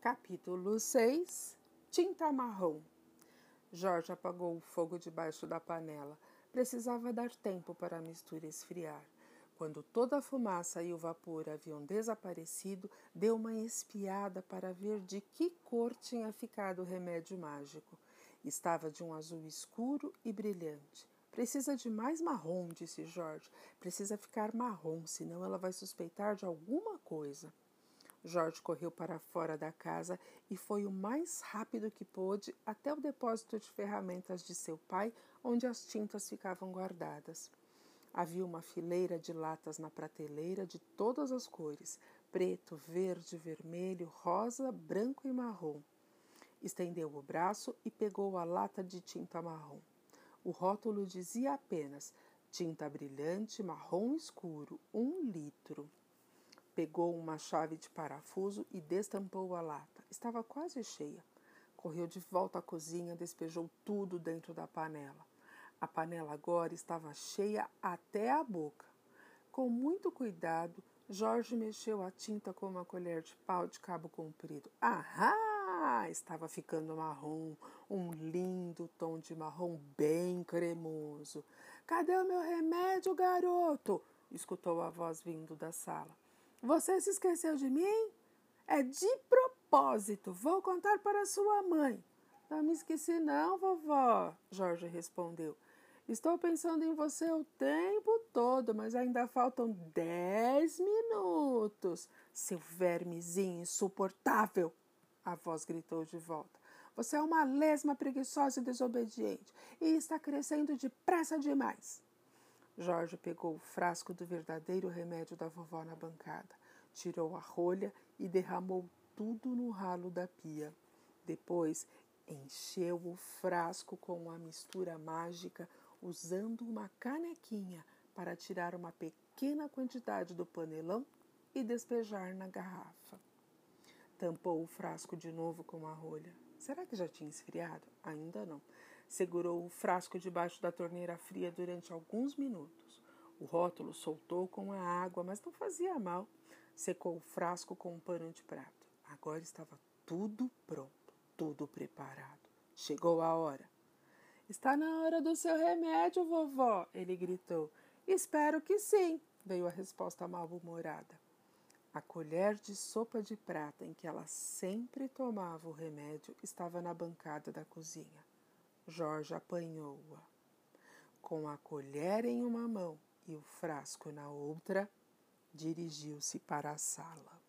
Capítulo 6 Tinta marrom Jorge apagou o fogo debaixo da panela. Precisava dar tempo para a mistura esfriar. Quando toda a fumaça e o vapor haviam desaparecido, deu uma espiada para ver de que cor tinha ficado o remédio mágico. Estava de um azul escuro e brilhante. Precisa de mais marrom, disse Jorge. Precisa ficar marrom, senão ela vai suspeitar de alguma coisa. Jorge correu para fora da casa e foi o mais rápido que pôde até o depósito de ferramentas de seu pai, onde as tintas ficavam guardadas. Havia uma fileira de latas na prateleira de todas as cores: preto, verde, vermelho, rosa, branco e marrom. Estendeu o braço e pegou a lata de tinta marrom. O rótulo dizia apenas: tinta brilhante marrom escuro, um litro. Pegou uma chave de parafuso e destampou a lata. Estava quase cheia. Correu de volta à cozinha, despejou tudo dentro da panela. A panela agora estava cheia até a boca. Com muito cuidado, Jorge mexeu a tinta com uma colher de pau de cabo comprido. Ahá! Estava ficando marrom, um lindo tom de marrom bem cremoso. Cadê o meu remédio, garoto? escutou a voz vindo da sala. Você se esqueceu de mim? É de propósito. Vou contar para sua mãe. Não me esqueci, não, vovó, Jorge respondeu. Estou pensando em você o tempo todo, mas ainda faltam dez minutos. Seu vermezinho insuportável! A voz gritou de volta. Você é uma lesma preguiçosa e desobediente e está crescendo depressa demais. Jorge pegou o frasco do verdadeiro remédio da vovó na bancada, tirou a rolha e derramou tudo no ralo da pia. Depois encheu o frasco com a mistura mágica, usando uma canequinha para tirar uma pequena quantidade do panelão e despejar na garrafa. Tampou o frasco de novo com a rolha. Será que já tinha esfriado? Ainda não. Segurou o frasco debaixo da torneira fria durante alguns minutos. O rótulo soltou com a água, mas não fazia mal. Secou o frasco com um pano de prato. Agora estava tudo pronto, tudo preparado. Chegou a hora. Está na hora do seu remédio, vovó, ele gritou. Espero que sim, veio a resposta mal-humorada. A colher de sopa de prata em que ela sempre tomava o remédio estava na bancada da cozinha. Jorge apanhou-a. Com a colher em uma mão e o frasco na outra, dirigiu-se para a sala.